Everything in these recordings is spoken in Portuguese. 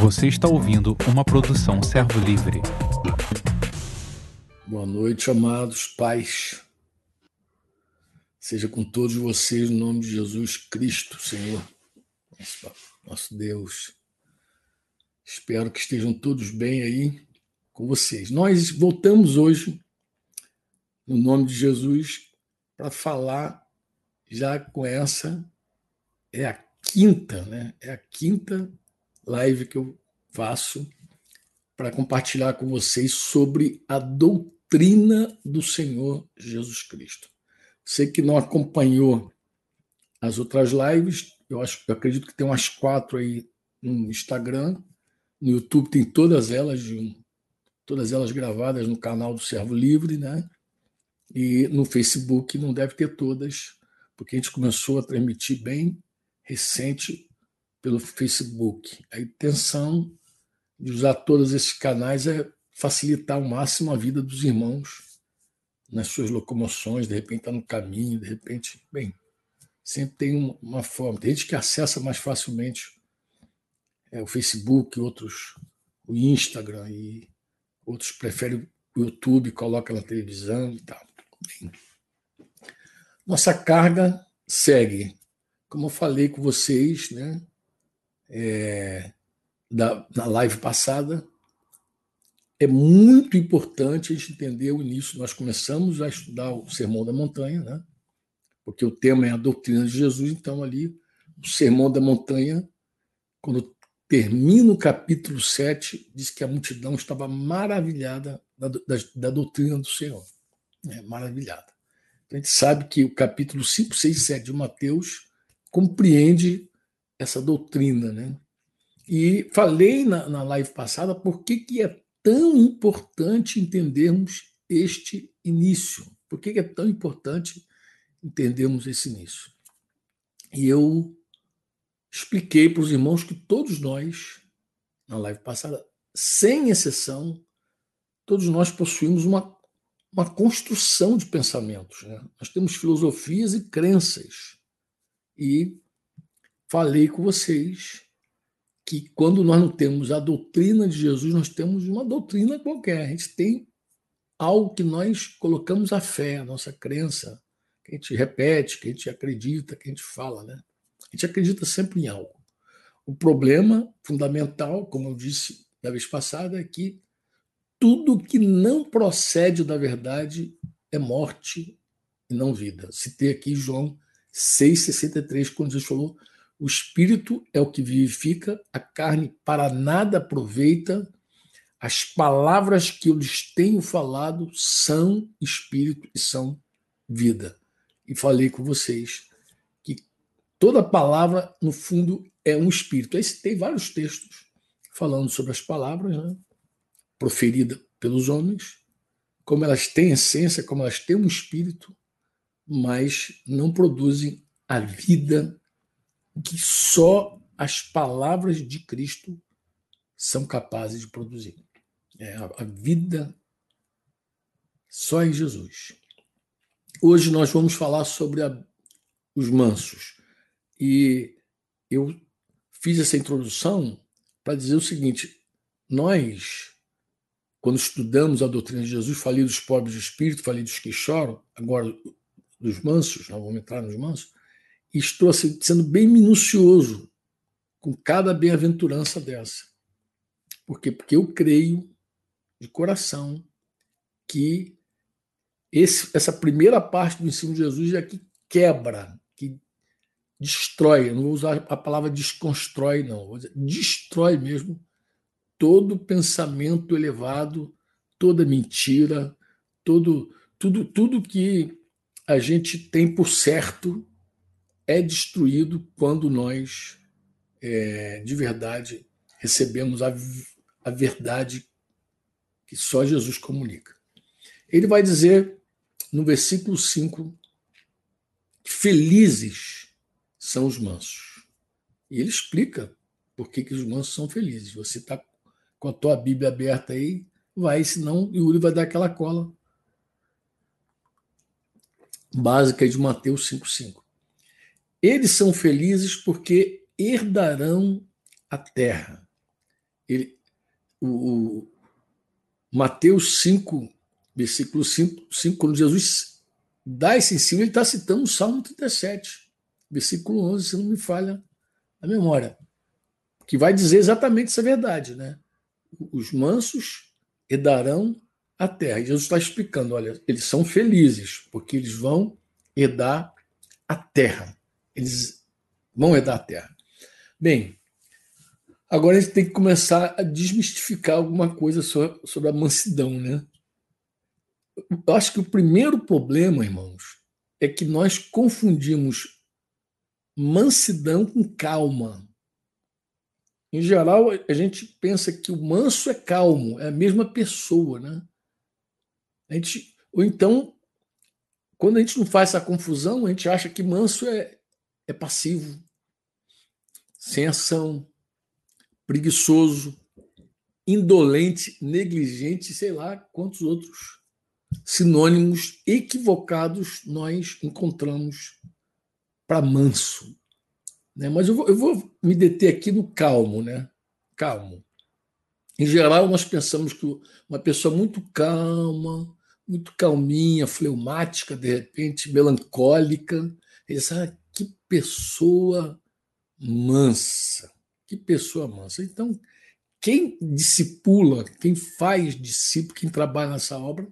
Você está ouvindo uma produção Servo Livre. Boa noite, amados pais. Seja com todos vocês, no nome de Jesus Cristo, Senhor, nosso, Deus. Espero que estejam todos bem aí com vocês. Nós voltamos hoje, no nome de Jesus, para falar já com essa. É a quinta, né? É a quinta live que eu faço para compartilhar com vocês sobre a doutrina do Senhor Jesus Cristo. Você que não acompanhou as outras lives, eu acho, eu acredito que tem umas quatro aí no Instagram, no YouTube tem todas elas, todas elas gravadas no canal do Servo Livre, né? E no Facebook não deve ter todas, porque a gente começou a transmitir bem recente pelo Facebook. A intenção de usar todos esses canais é facilitar ao máximo a vida dos irmãos nas suas locomoções, de repente está no caminho, de repente, bem, sempre tem uma forma. Tem gente que acessa mais facilmente é, o Facebook, outros o Instagram e outros preferem o YouTube, coloca na televisão e tal. Bem, nossa carga segue. Como eu falei com vocês, né? É, da, na live passada, é muito importante a gente entender o início. Nós começamos a estudar o Sermão da Montanha, né? porque o tema é a doutrina de Jesus, então ali o Sermão da Montanha, quando termina o capítulo 7, diz que a multidão estava maravilhada da, da, da doutrina do Senhor. É, maravilhada. Então, a gente sabe que o capítulo 5, 6 e 7 de Mateus compreende essa doutrina. Né? E falei na, na live passada por que, que é tão importante entendermos este início. Por que, que é tão importante entendermos esse início? E eu expliquei para os irmãos que todos nós, na live passada, sem exceção, todos nós possuímos uma, uma construção de pensamentos. Né? Nós temos filosofias e crenças. E falei com vocês que quando nós não temos a doutrina de Jesus, nós temos uma doutrina qualquer. A gente tem algo que nós colocamos a fé, a nossa crença, que a gente repete, que a gente acredita, que a gente fala, né? A gente acredita sempre em algo. O problema fundamental, como eu disse da vez passada, é que tudo que não procede da verdade é morte e não vida. Citei aqui João 6,63, quando Jesus falou o espírito é o que vivifica, a carne para nada aproveita. As palavras que eu lhes tenho falado são espírito e são vida. E falei com vocês que toda palavra, no fundo, é um espírito. Aí tem vários textos falando sobre as palavras, né? proferidas pelos homens, como elas têm essência, como elas têm um espírito, mas não produzem a vida que só as palavras de Cristo são capazes de produzir. É a vida só em Jesus. Hoje nós vamos falar sobre a, os mansos. E eu fiz essa introdução para dizer o seguinte: nós, quando estudamos a doutrina de Jesus, falei dos pobres de espírito, falei dos que choram, agora dos mansos, nós vamos entrar nos mansos estou assim, sendo bem minucioso com cada bem-aventurança dessa. Por quê? Porque eu creio de coração que esse, essa primeira parte do ensino de Jesus é que quebra, que destrói. Eu não vou usar a palavra desconstrói, não. Vou dizer, destrói mesmo todo pensamento elevado, toda mentira, todo, tudo, tudo que a gente tem por certo é destruído quando nós, é, de verdade, recebemos a, a verdade que só Jesus comunica. Ele vai dizer no versículo 5: Felizes são os mansos. E ele explica por que, que os mansos são felizes. Você está com a tua Bíblia aberta aí, vai, senão Yuri vai dar aquela cola básica de Mateus 5,5. Eles são felizes porque herdarão a terra. ele, o, o Mateus 5, versículo 5, 5, quando Jesus dá esse ensino, ele está citando o Salmo 37, versículo 11, se não me falha a memória, que vai dizer exatamente essa verdade, né? Os mansos herdarão a terra. E Jesus está explicando: olha, eles são felizes, porque eles vão herdar a terra. Eles vão herdar a terra. Bem, agora a gente tem que começar a desmistificar alguma coisa sobre a mansidão, né? Eu acho que o primeiro problema, irmãos, é que nós confundimos mansidão com calma. Em geral, a gente pensa que o manso é calmo, é a mesma pessoa, né? A gente, ou então, quando a gente não faz essa confusão, a gente acha que manso é, é passivo, sem ação, preguiçoso, indolente, negligente, sei lá quantos outros sinônimos equivocados nós encontramos para manso. Né? Mas eu vou, eu vou me deter aqui no calmo, né? Calmo. Em geral, nós pensamos que uma pessoa muito calma, muito calminha, fleumática, de repente melancólica, que pessoa mansa, que pessoa mansa. Então, quem discipula, quem faz discípulo, quem trabalha nessa obra,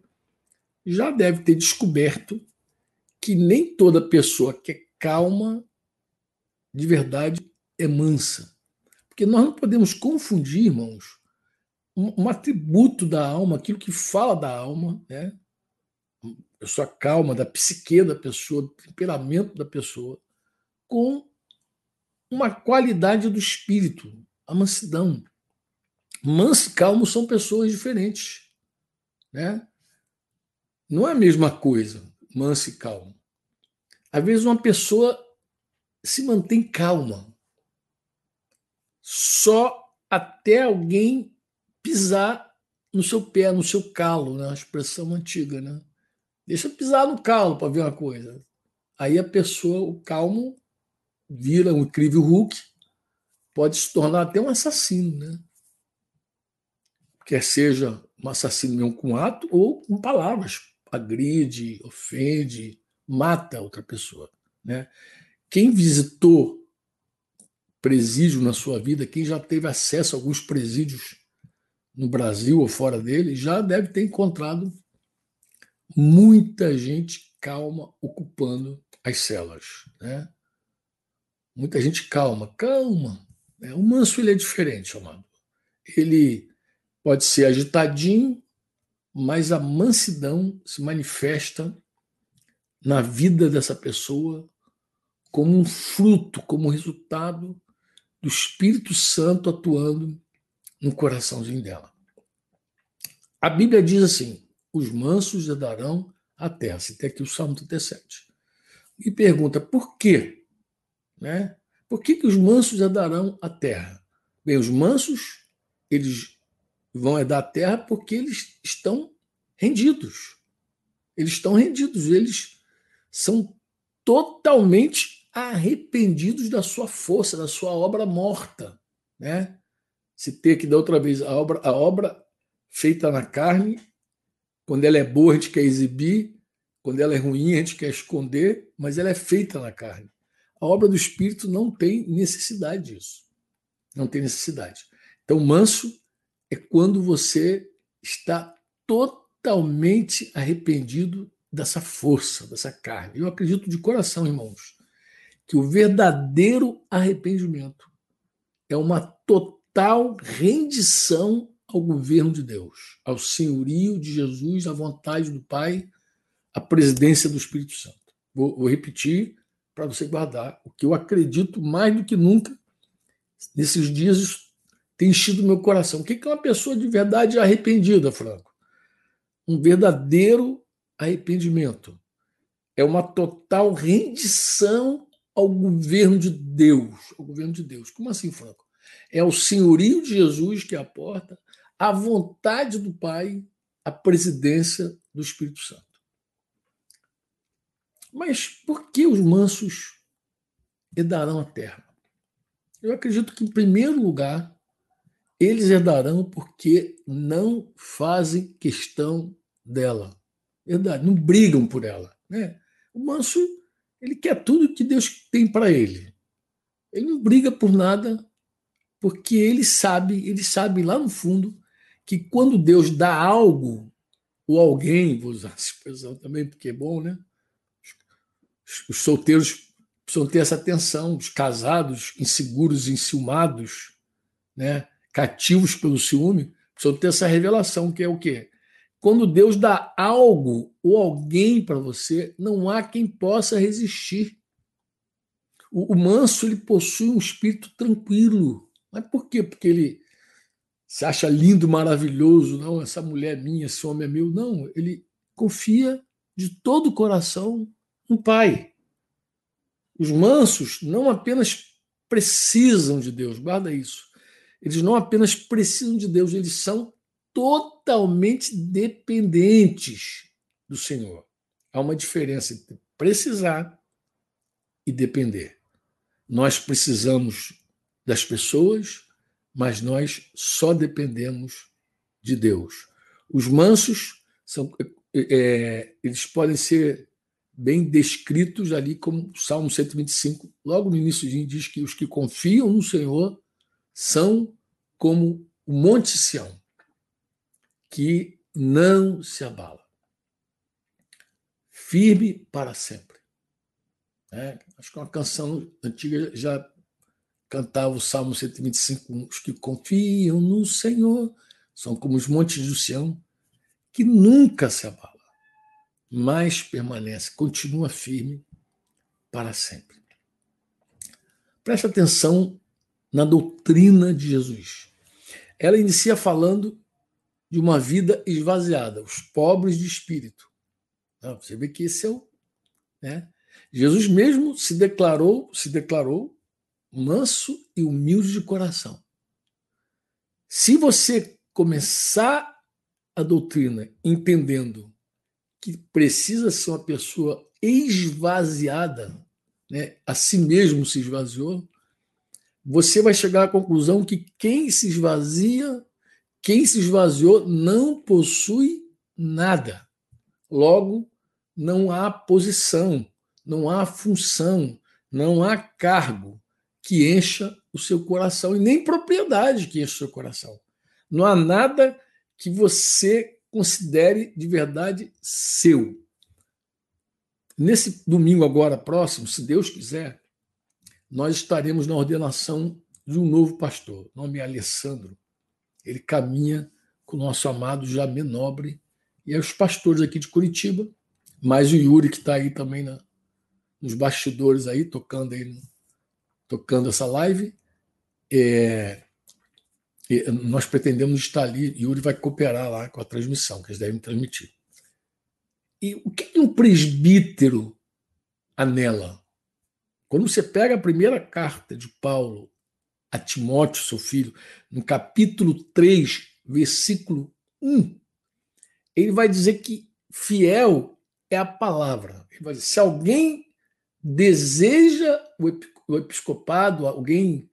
já deve ter descoberto que nem toda pessoa que é calma de verdade é mansa. Porque nós não podemos confundir, irmãos, um, atributo da alma, aquilo que fala da alma, né? a pessoa calma, da psique da pessoa, do temperamento da pessoa, com uma qualidade do espírito, a mansidão. Manso e calmo são pessoas diferentes. Né? Não é a mesma coisa, manso e calmo. Às vezes uma pessoa se mantém calma. Só até alguém pisar no seu pé, no seu calo, né? a expressão antiga. Né? Deixa pisar no calo para ver uma coisa. Aí a pessoa, o calmo, vira um incrível Hulk, pode se tornar até um assassino, né? Quer seja um assassino mesmo com ato ou com palavras. Agride, ofende, mata outra pessoa. Né? Quem visitou presídio na sua vida, quem já teve acesso a alguns presídios no Brasil ou fora dele, já deve ter encontrado muita gente calma ocupando as celas. Né? Muita gente calma, calma. Né? O manso ele é diferente, amado. Ele pode ser agitadinho, mas a mansidão se manifesta na vida dessa pessoa como um fruto, como resultado do Espírito Santo atuando no coraçãozinho dela. A Bíblia diz assim: os mansos herdarão a terra. Citei aqui o Salmo 37. E pergunta por quê? Né? Por que, que os mansos herdarão a terra? Bem, os mansos, eles vão herdar a terra porque eles estão rendidos. Eles estão rendidos, eles são totalmente arrependidos da sua força, da sua obra morta. Né? Citei aqui da outra vez a obra, a obra feita na carne, quando ela é boa a gente quer exibir, quando ela é ruim a gente quer esconder, mas ela é feita na carne. A obra do Espírito não tem necessidade disso. Não tem necessidade. Então, manso é quando você está totalmente arrependido dessa força, dessa carne. Eu acredito de coração, irmãos, que o verdadeiro arrependimento é uma total rendição ao governo de Deus, ao senhorio de Jesus, à vontade do Pai, à presidência do Espírito Santo. Vou, vou repetir para você guardar o que eu acredito mais do que nunca nesses dias tem enchido meu coração. O que é uma pessoa de verdade arrependida, Franco? Um verdadeiro arrependimento. É uma total rendição ao governo de Deus. Ao governo de Deus. Como assim, Franco? É o senhorio de Jesus que é a porta, a vontade do Pai, a presidência do Espírito Santo. Mas por que os mansos herdarão a terra? Eu acredito que, em primeiro lugar, eles herdarão porque não fazem questão dela. Verdade, não brigam por ela. Né? O manso, ele quer tudo que Deus tem para ele. Ele não briga por nada, porque ele sabe, ele sabe lá no fundo que quando Deus dá algo ou alguém, vou usar essa expressão também porque é bom, né? Os solteiros precisam ter essa atenção, os casados, inseguros, enciumados, né? cativos pelo ciúme, precisam ter essa revelação, que é o quê? Quando Deus dá algo ou alguém para você, não há quem possa resistir. O, o, manso ele possui um espírito tranquilo. Mas por quê? Porque ele se acha lindo, maravilhoso, não, essa mulher é minha, esse homem é meu. Não, ele confia de todo o coração no Pai. Os mansos não apenas precisam de Deus, guarda isso. Eles não apenas precisam de Deus, eles são totalmente dependentes do Senhor. Há uma diferença entre precisar e depender. Nós precisamos das pessoas, mas nós só dependemos de Deus. Os mansos são, é, eles podem ser bem descritos ali como Salmo 125, logo no início diz que os que confiam no Senhor são como o Monte Sião, que não se abala, firme para sempre. É, acho que uma canção antiga já cantava o Salmo 125, os que confiam no Senhor são como os montes do Sião, que nunca se abala, mas permanece, continua firme para sempre. Preste atenção na doutrina de Jesus. Ela inicia falando de uma vida esvaziada, os pobres de espírito. Você vê que esse é o. Né? Jesus mesmo se declarou, se declarou manso e humilde de coração. Se você começar a doutrina entendendo que precisa ser uma pessoa esvaziada, né, a si mesmo se esvaziou, você vai chegar à conclusão que quem se esvazia, quem se esvaziou, não possui nada. Logo, não há posição, não há função, não há cargo que encha o seu coração e nem propriedade que encha o seu coração. Não há nada que você considere de verdade seu. Nesse domingo agora próximo, se Deus quiser, nós estaremos na ordenação de um novo pastor. Nome é Alessandro. Ele caminha com o nosso amado Jamê Nobre e os pastores aqui de Curitiba, mais o Yuri que está aí também na, nos bastidores aí, tocando aí, tocando essa live. É, nós pretendemos estar ali, Yuri vai cooperar lá com a transmissão, que eles devem transmitir. E o que um presbítero anela? Quando você pega a primeira carta de Paulo a Timóteo, seu filho, no capítulo 3, versículo 1, ele vai dizer que fiel é a palavra. Ele vai dizer, se alguém deseja o episcopado, alguém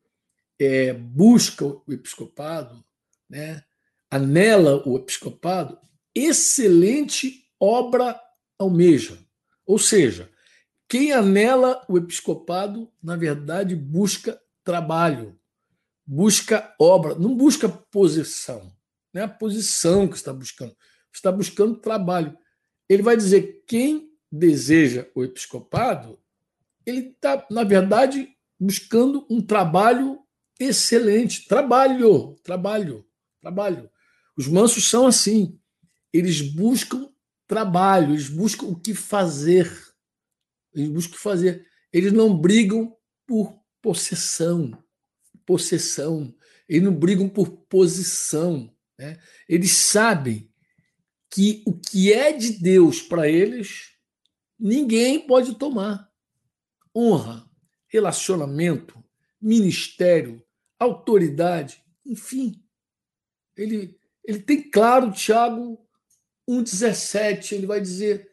é, busca o episcopado, né, anela o episcopado, excelente obra almeja. Ou seja, quem anela o episcopado, na verdade, busca trabalho, busca obra, não busca posição. Não é a posição que está buscando, está buscando trabalho. Ele vai dizer: quem deseja o episcopado, ele está, na verdade, buscando um trabalho excelente. Trabalho, trabalho, trabalho. Os mansos são assim. Eles buscam trabalho, eles buscam o que fazer. Eles buscam fazer. Eles não brigam por possessão, possessão. Eles não brigam por posição. Né? Eles sabem que o que é de Deus para eles, ninguém pode tomar. Honra, relacionamento, ministério, autoridade, enfim. Ele, ele tem claro, Tiago 1,17, ele vai dizer: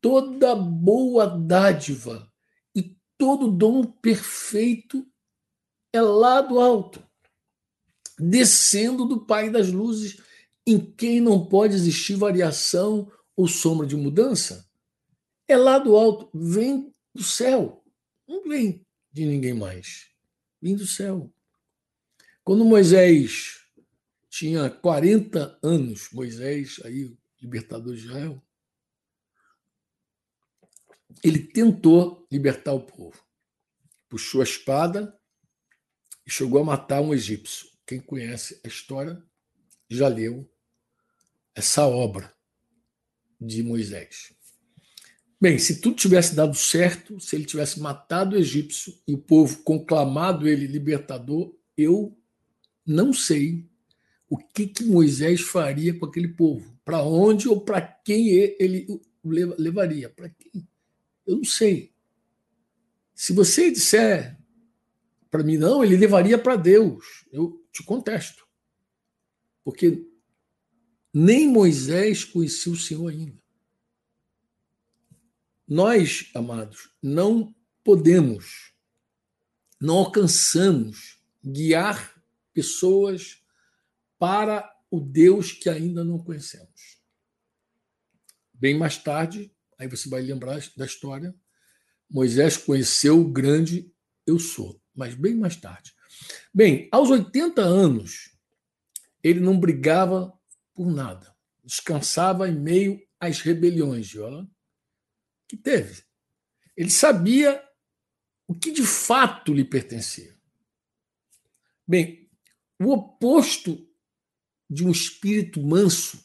toda boa dádiva e todo dom perfeito é lá do alto. descendo do Pai das luzes, em quem não pode existir variação ou sombra de mudança. É lá do alto, vem do céu, não vem de ninguém mais, vem do céu. Quando Moisés tinha 40 anos, Moisés, aí, libertador de Israel, ele tentou libertar o povo. Puxou a espada e chegou a matar um egípcio. Quem conhece a história já leu essa obra de Moisés. Bem, se tudo tivesse dado certo, se ele tivesse matado o egípcio e o povo conclamado ele libertador, eu não sei o que, que Moisés faria com aquele povo. Para onde ou para quem ele levaria? Para quem? Eu não sei. Se você disser para mim, não, ele levaria para Deus, eu te contesto. Porque nem Moisés conhecia o Senhor ainda. Nós, amados, não podemos, não alcançamos guiar pessoas para o Deus que ainda não conhecemos. Bem mais tarde, aí você vai lembrar da história, Moisés conheceu o grande eu sou, mas bem mais tarde. Bem, aos 80 anos, ele não brigava por nada. Descansava em meio às rebeliões ó, que teve. Ele sabia o que de fato lhe pertencia. Bem, o oposto de um espírito manso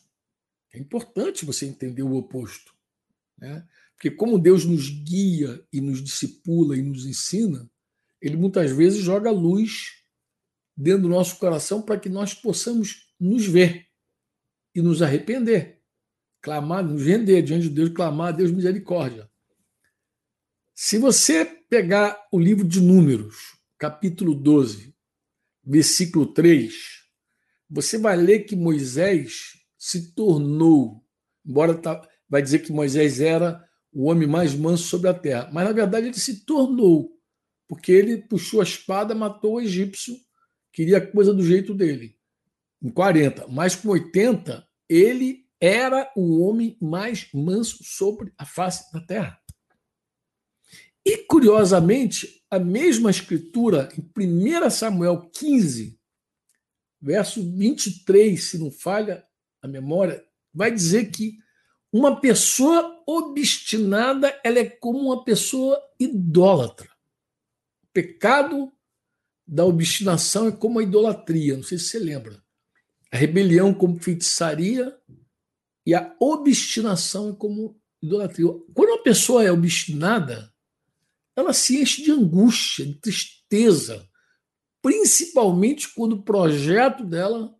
é importante você entender o oposto. Né? Porque, como Deus nos guia e nos discipula e nos ensina, ele muitas vezes joga luz dentro do nosso coração para que nós possamos nos ver e nos arrepender. Clamar, nos render diante de Deus, clamar a Deus misericórdia. Se você pegar o livro de Números, capítulo 12, versículo 3, você vai ler que Moisés se tornou, embora tá, vai dizer que Moisés era o homem mais manso sobre a terra, mas na verdade ele se tornou, porque ele puxou a espada, matou o egípcio, queria coisa do jeito dele, em 40, mas com 80 ele era o homem mais manso sobre a face da terra. E, curiosamente, a mesma escritura, em 1 Samuel 15, verso 23, se não falha a memória, vai dizer que uma pessoa obstinada ela é como uma pessoa idólatra. O pecado da obstinação é como a idolatria, não sei se você lembra. A rebelião como feitiçaria e a obstinação é como idolatria. Quando uma pessoa é obstinada, ela se enche de angústia, de tristeza, principalmente quando o projeto dela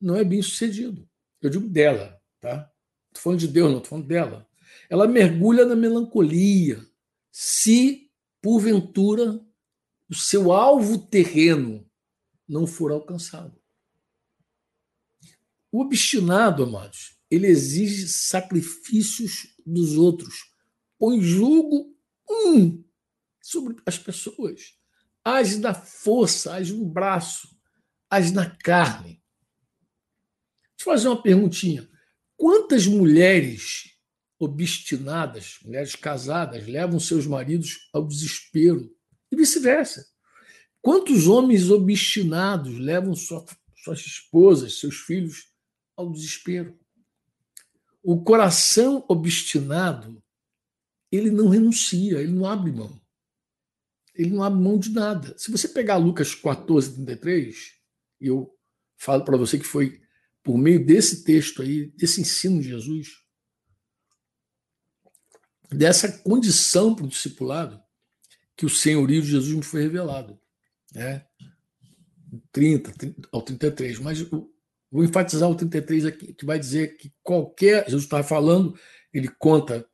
não é bem sucedido. Eu digo dela, tá? Estou falando de Deus, não estou falando dela. Ela mergulha na melancolia, se porventura o seu alvo terreno não for alcançado. O obstinado, amados, ele exige sacrifícios dos outros, põe julgo um sobre as pessoas, age na força, age no braço, age na carne. Deixa eu fazer uma perguntinha. Quantas mulheres obstinadas, mulheres casadas, levam seus maridos ao desespero e vice-versa? Quantos homens obstinados levam sua, suas esposas, seus filhos ao desespero. O coração obstinado, ele não renuncia, ele não abre mão. Ele não abre mão de nada. Se você pegar Lucas 14, 33, e eu falo para você que foi por meio desse texto aí, desse ensino de Jesus, dessa condição para o discipulado, que o senhorio de Jesus me foi revelado. Né? 30, 30 ao 33. Mas Vou enfatizar o 33 aqui, que vai dizer que qualquer. Jesus estava falando, ele conta,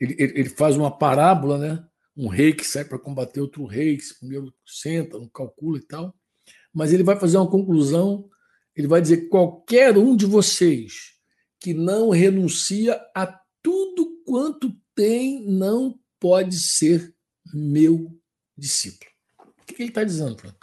ele, ele faz uma parábola, né? Um rei que sai para combater outro rei, que primeiro senta, não calcula e tal. Mas ele vai fazer uma conclusão, ele vai dizer que qualquer um de vocês que não renuncia a tudo quanto tem não pode ser meu discípulo. O que ele está dizendo, Franco?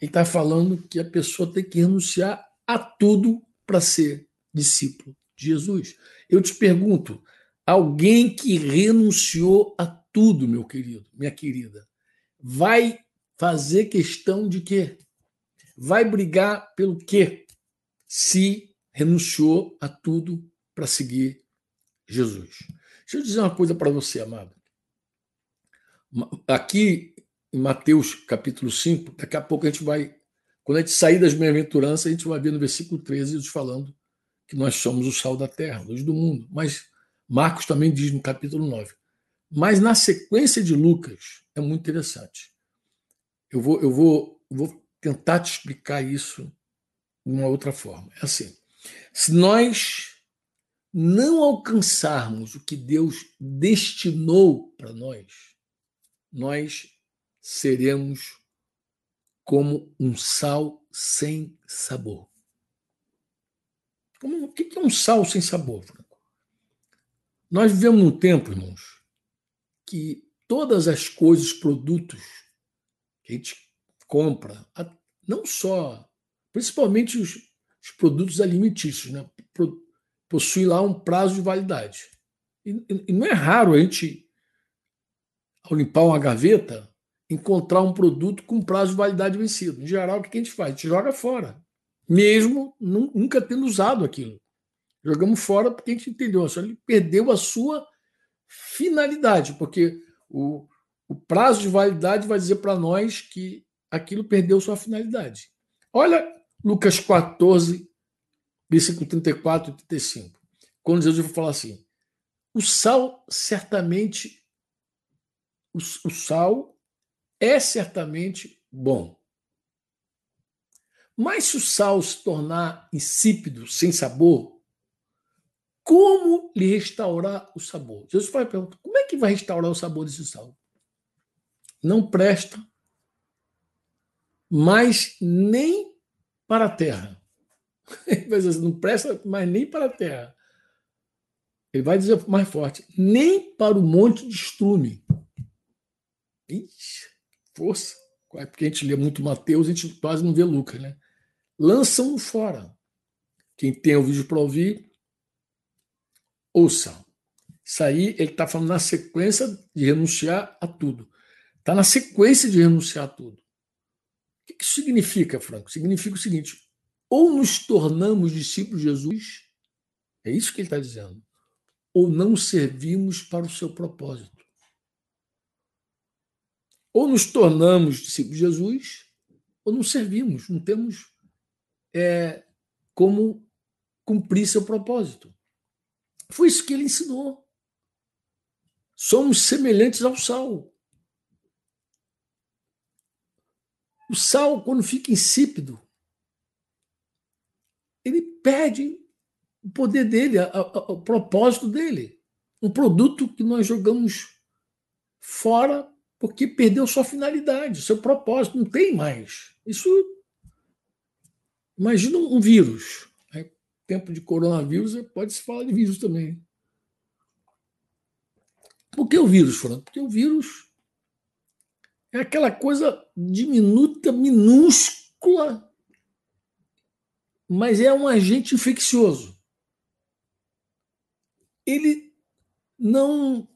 Ele está falando que a pessoa tem que renunciar a tudo para ser discípulo de Jesus. Eu te pergunto, alguém que renunciou a tudo, meu querido, minha querida, vai fazer questão de quê? Vai brigar pelo quê? Se renunciou a tudo para seguir Jesus. Deixa eu dizer uma coisa para você, amado. Aqui em Mateus capítulo 5, daqui a pouco a gente vai, quando a gente sair das bem-aventuranças, a gente vai ver no versículo 13 Jesus falando que nós somos o sal da terra, luz do mundo. Mas Marcos também diz no capítulo 9. Mas na sequência de Lucas é muito interessante. Eu vou, eu vou, vou tentar te explicar isso de uma outra forma. É assim: se nós não alcançarmos o que Deus destinou para nós, nós seremos como um sal sem sabor. Como, o que é um sal sem sabor, Franco? Nós vivemos num tempo, irmãos, que todas as coisas, produtos que a gente compra, não só, principalmente os, os produtos alimentícios, né? possui lá um prazo de validade. E, e não é raro a gente, ao limpar uma gaveta, encontrar um produto com prazo de validade vencido. Em geral, o que a gente faz? A gente joga fora mesmo nunca tendo usado aquilo. Jogamos fora porque a gente entendeu, só ele perdeu a sua finalidade, porque o, o prazo de validade vai dizer para nós que aquilo perdeu sua finalidade. Olha Lucas 14, versículo 34 e 35. Quando Jesus vai falar assim: o sal certamente, o, o sal é certamente bom. Mas se o sal se tornar insípido, sem sabor, como lhe restaurar o sabor? Jesus vai perguntar: como é que vai restaurar o sabor desse sal? Não presta, mas nem para a terra. Não presta, mas nem para a terra. Ele vai dizer mais forte: nem para o monte de estrume. Ixi, força. É porque a gente lê muito Mateus, a gente quase não vê Lucas, né? lançam fora. Quem tem o vídeo para ouvir, ouça. Isso aí ele está falando na sequência de renunciar a tudo. Está na sequência de renunciar a tudo. O que isso significa, Franco? Significa o seguinte: ou nos tornamos discípulos de Jesus, é isso que ele está dizendo, ou não servimos para o seu propósito. Ou nos tornamos discípulos de Jesus, ou não servimos, não temos é, como cumprir seu propósito. Foi isso que ele ensinou. Somos semelhantes ao sal. O sal, quando fica insípido, ele perde o poder dele, o propósito dele. Um produto que nós jogamos fora porque perdeu sua finalidade, seu propósito, não tem mais. Isso Imagina um vírus. Tempo de coronavírus, pode se falar de vírus também. Por que o vírus, Fernando? Porque o vírus é aquela coisa diminuta, minúscula, mas é um agente infeccioso. Ele não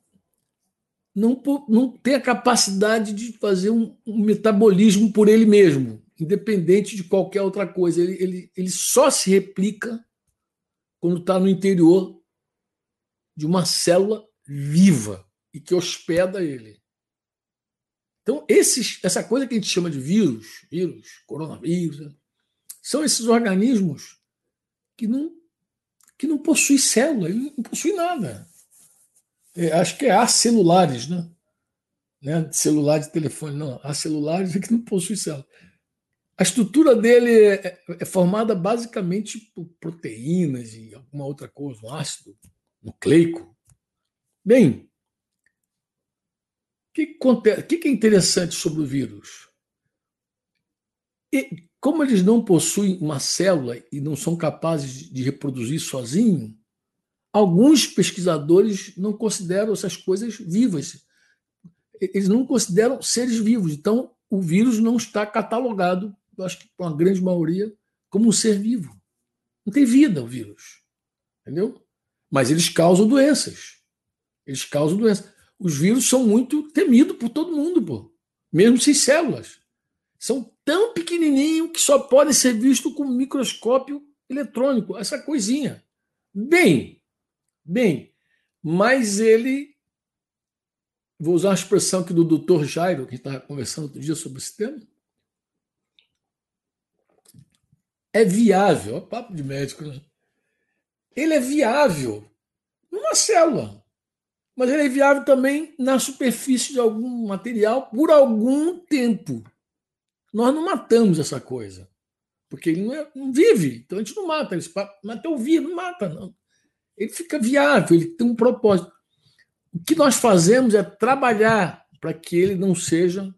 não, não tem a capacidade de fazer um, um metabolismo por ele mesmo independente de qualquer outra coisa. Ele, ele, ele só se replica quando está no interior de uma célula viva e que hospeda ele. Então, esses, essa coisa que a gente chama de vírus, vírus, coronavírus, né, são esses organismos que não, que não possuem célula, ele não possui nada. É, acho que é acelulares, né? né? Celular de telefone, não. Acelulares é que não possui célula. A estrutura dele é, é, formada basicamente por proteínas e alguma outra coisa, um ácido nucleico. Bem, o que, que, que é interessante sobre o vírus? E, como eles não possuem uma célula e não são capazes de reproduzir sozinho, alguns pesquisadores não consideram essas coisas vivas. Eles não consideram seres vivos. Então, o vírus não está catalogado eu acho que para uma grande maioria, como um ser vivo. Não tem vida o vírus. Entendeu? Mas eles causam doenças. Eles causam doenças. Os vírus são muito temidos por todo mundo, pô. mesmo sem células. São tão pequenininhos que só podem ser vistos com microscópio eletrônico, essa coisinha. Bem, bem, mas ele. Vou usar a expressão aqui do doutor Jairo, que estava conversando outro dia sobre esse tema. É viável, é papo de médico, né? Ele é viável numa célula, mas ele é viável também na superfície de algum material por algum tempo. Nós não matamos essa coisa. Porque ele não, é, não vive, então a gente não mata. Ele mata o vírus, não mata, não. Ele fica viável, ele tem um propósito. O que nós fazemos é trabalhar para que ele não seja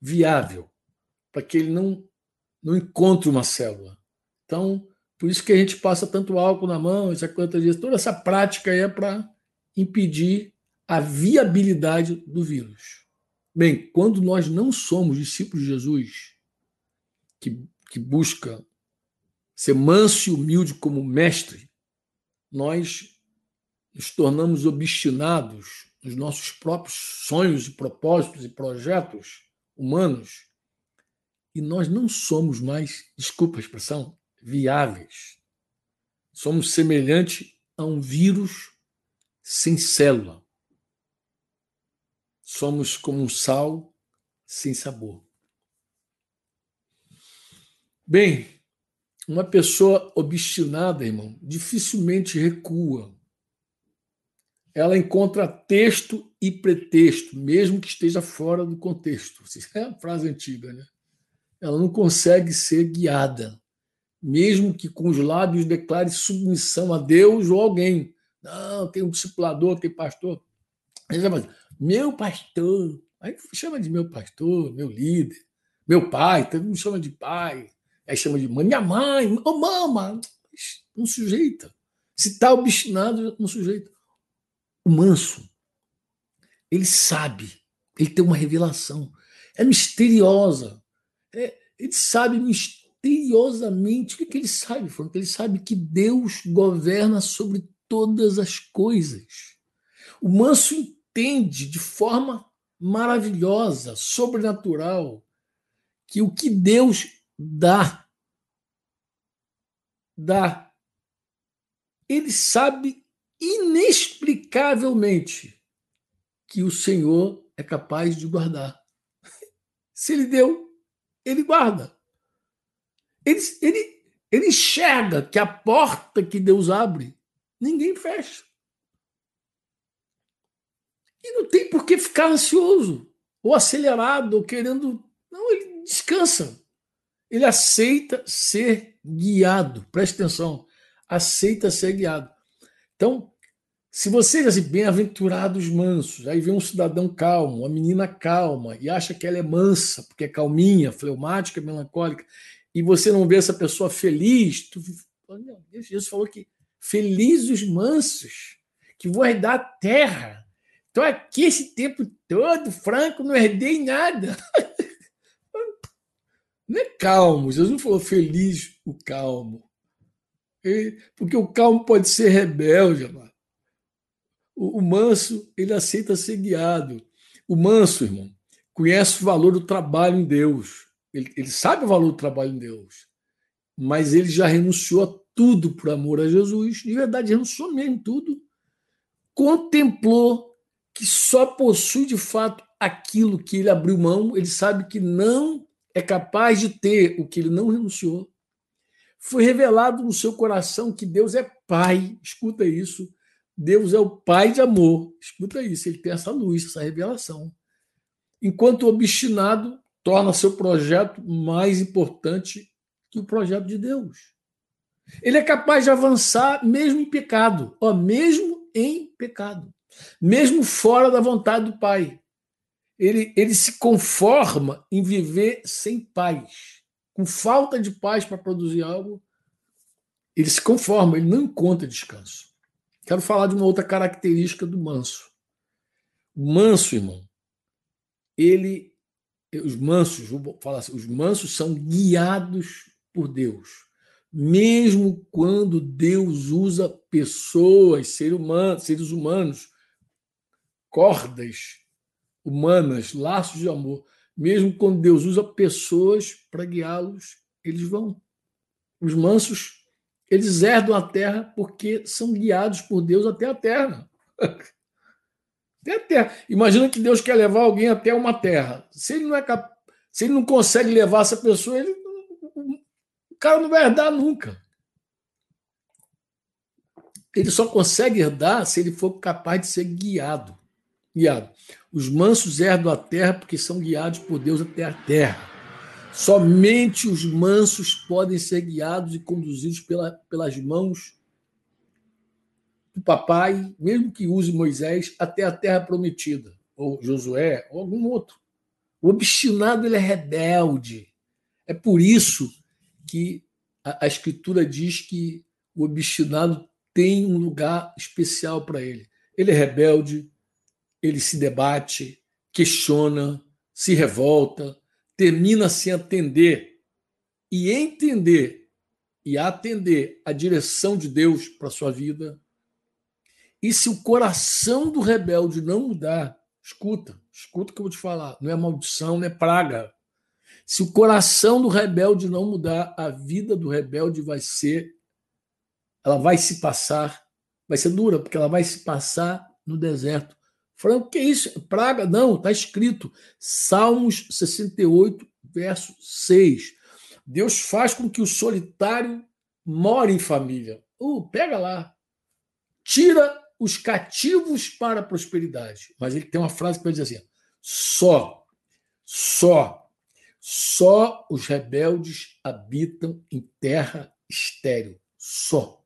viável, para que ele não, não encontre uma célula. Então, por isso que a gente passa tanto álcool na mão, essa quantas dias, toda essa prática é para impedir a viabilidade do vírus. Bem, quando nós não somos discípulos de Jesus, que que busca ser manso e humilde como mestre, nós nos tornamos obstinados nos nossos próprios sonhos e propósitos e projetos humanos e nós não somos mais, desculpa a expressão, viáveis. Somos semelhantes a um vírus sem célula. Somos como um sal sem sabor. Bem, uma pessoa obstinada, irmão, dificilmente recua. Ela encontra texto e pretexto, mesmo que esteja fora do contexto. É a frase antiga, né? Ela não consegue ser guiada, mesmo que com os lábios declare submissão a Deus ou alguém. Não, tem um discipulador, tem pastor. Meu pastor. Aí chama de meu pastor, meu líder, meu pai, todo mundo chama de pai. Aí chama de mãe, minha mãe, ô oh, mama, não sujeita. Se está obstinado, não sujeita. O manso, ele sabe, ele tem uma revelação, é misteriosa. É, ele sabe misteriosamente o que, que ele sabe, Franco? Ele sabe que Deus governa sobre todas as coisas. O manso entende de forma maravilhosa, sobrenatural, que o que Deus dá. Dá. Ele sabe inexplicavelmente que o Senhor é capaz de guardar. Se ele deu, ele guarda. Ele, ele, ele enxerga que a porta que Deus abre, ninguém fecha. E não tem por que ficar ansioso, ou acelerado, ou querendo. Não, ele descansa ele aceita ser guiado. Preste atenção, aceita ser guiado. Então, se você diz assim, bem-aventurados mansos, aí vem um cidadão calmo, uma menina calma, e acha que ela é mansa, porque é calminha, fleumática, melancólica, e você não vê essa pessoa feliz, tu, Jesus falou que felizes os mansos, que vão herdar a terra. Estou aqui esse tempo todo, Franco, não herdei nada. Não é calmo. Jesus não falou feliz o calmo. Porque o calmo pode ser rebelde, amado. O, manso, ele aceita ser guiado. O manso, irmão, conhece o valor do trabalho em Deus. Ele, ele sabe o valor do trabalho em Deus. Mas ele já renunciou a tudo por amor a Jesus. De verdade, renunciou mesmo tudo. Contemplou que só possui de fato aquilo que ele abriu mão. Ele sabe que não é capaz de ter o que ele não renunciou. Foi revelado no seu coração que Deus é Pai, escuta isso. Deus é o Pai de amor, escuta isso. Ele tem essa luz, essa revelação. Enquanto o obstinado torna seu projeto mais importante que o projeto de Deus. Ele é capaz de avançar mesmo em pecado, ó, mesmo em pecado, mesmo fora da vontade do Pai ele, ele se conforma em viver sem paz, com falta de paz para produzir algo. Ele se conforma, ele não encontra descanso. Quero falar de uma outra característica do manso. O manso, irmão, ele os mansos, vou falar assim, os mansos são guiados por Deus. Mesmo quando Deus usa pessoas, seres humanos, seres humanos, cordas humanas, laços de amor, mesmo quando Deus usa pessoas para guiá-los, eles vão. Os mansos, eles herdam a terra porque são guiados por Deus até a terra. Até a terra. Imagina que Deus quer levar alguém até uma terra. Se ele não é cap... se ele não consegue levar essa pessoa, ele... o cara não vai herdar nunca. Ele só consegue herdar se ele for capaz de ser guiado. Guiado. Os mansos herdam a terra porque são guiados por Deus até a terra. Somente os mansos podem ser guiados e conduzidos pela, pelas mãos do papai, mesmo que use Moisés, até a terra prometida, ou Josué, ou algum outro. O obstinado ele é rebelde. É por isso que a, a Escritura diz que o obstinado tem um lugar especial para ele. Ele é rebelde, ele se debate, questiona, se revolta, termina sem atender e entender e atender a direção de Deus para sua vida, e se o coração do rebelde não mudar, escuta, escuta o que eu vou te falar, não é maldição, não é praga. Se o coração do rebelde não mudar, a vida do rebelde vai ser, ela vai se passar, vai ser dura, porque ela vai se passar no deserto. Falando, que é isso? Praga? Não, está escrito. Salmos 68, verso 6. Deus faz com que o solitário more em família. Uh, pega lá. Tira os cativos para a prosperidade. Mas ele tem uma frase que vai dizer assim: só, só, só os rebeldes habitam em terra estéril. Só.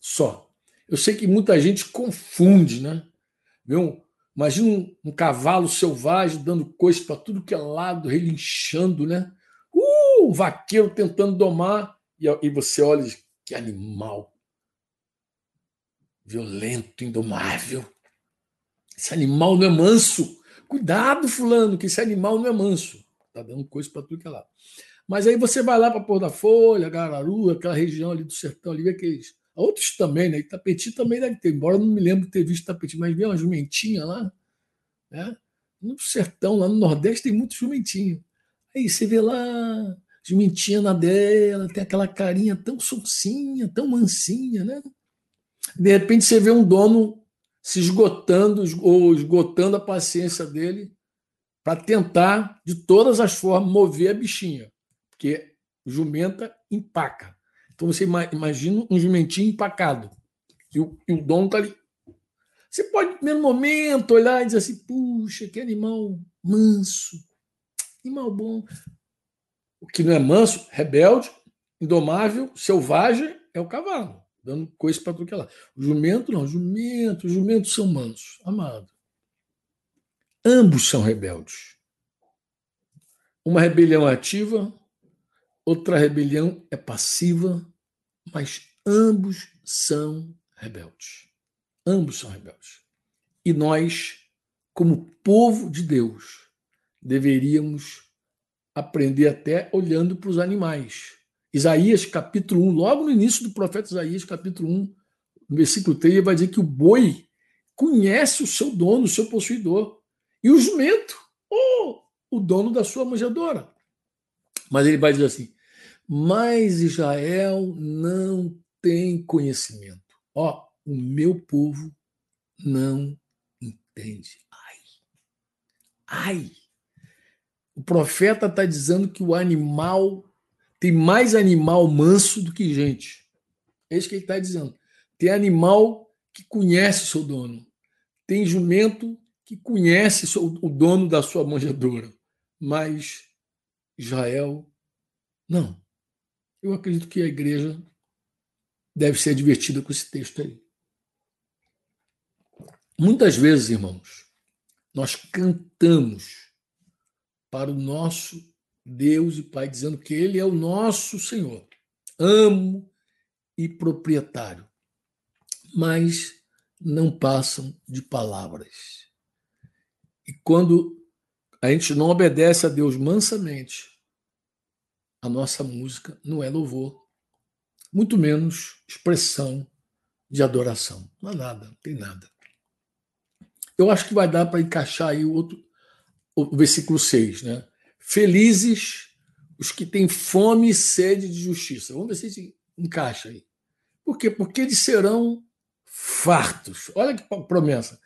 Só. Eu sei que muita gente confunde, né? Viu? Imagina um, um cavalo selvagem dando coisa para tudo que é lado, relinchando, né? Uh, um vaqueiro tentando domar, e, e você olha que animal violento, indomável. Esse animal não é manso. Cuidado, fulano, que esse animal não é manso. Tá dando coisa para tudo que é lá. Mas aí você vai lá para Pôr da Folha, Gararu, aquela região ali do sertão, ali aqueles. Outros também, né? Itapeti também deve ter, embora não me lembro de ter visto Itapeti, mas vê uma jumentinha lá, né? No sertão, lá no Nordeste, tem muito jumentinho. Aí você vê lá, jumentinha na dela, tem aquela carinha tão sonsinha, tão mansinha, né? De repente você vê um dono se esgotando ou esgotando a paciência dele para tentar, de todas as formas, mover a bichinha, porque jumenta empaca. Então você imagina um jumentinho empacado e o, e o dono está ali. Você pode, no primeiro momento, olhar e dizer assim: puxa, que animal manso, animal bom. O que não é manso, rebelde, indomável, selvagem, é o cavalo dando coisa para tudo que é lá. O jumento não, jumento, jumentos são mansos, amado. Ambos são rebeldes. Uma rebelião ativa, outra rebelião é passiva, mas ambos são rebeldes. Ambos são rebeldes. E nós, como povo de Deus, deveríamos aprender até olhando para os animais. Isaías capítulo 1, logo no início do profeta Isaías, capítulo 1, no versículo 3, ele vai dizer que o boi conhece o seu dono, o seu possuidor, e o jumento, oh, o dono da sua manjedoura. Mas ele vai dizer assim: mas Israel não tem conhecimento. Ó, o meu povo não entende. Ai, ai. O profeta está dizendo que o animal tem mais animal manso do que gente. É isso que ele está dizendo. Tem animal que conhece seu dono. Tem jumento que conhece o dono da sua manjedoura. Mas Israel, não. Eu acredito que a igreja deve ser divertida com esse texto aí. Muitas vezes, irmãos, nós cantamos para o nosso Deus e Pai, dizendo que Ele é o nosso Senhor, amo e proprietário, mas não passam de palavras. E quando a gente não obedece a Deus mansamente, a nossa música não é louvor, muito menos expressão de adoração. Não há nada, não tem nada. Eu acho que vai dar para encaixar aí o outro, o versículo 6, né? Felizes os que têm fome e sede de justiça. Vamos ver se encaixa aí. Por quê? Porque eles serão fartos. Olha que promessa.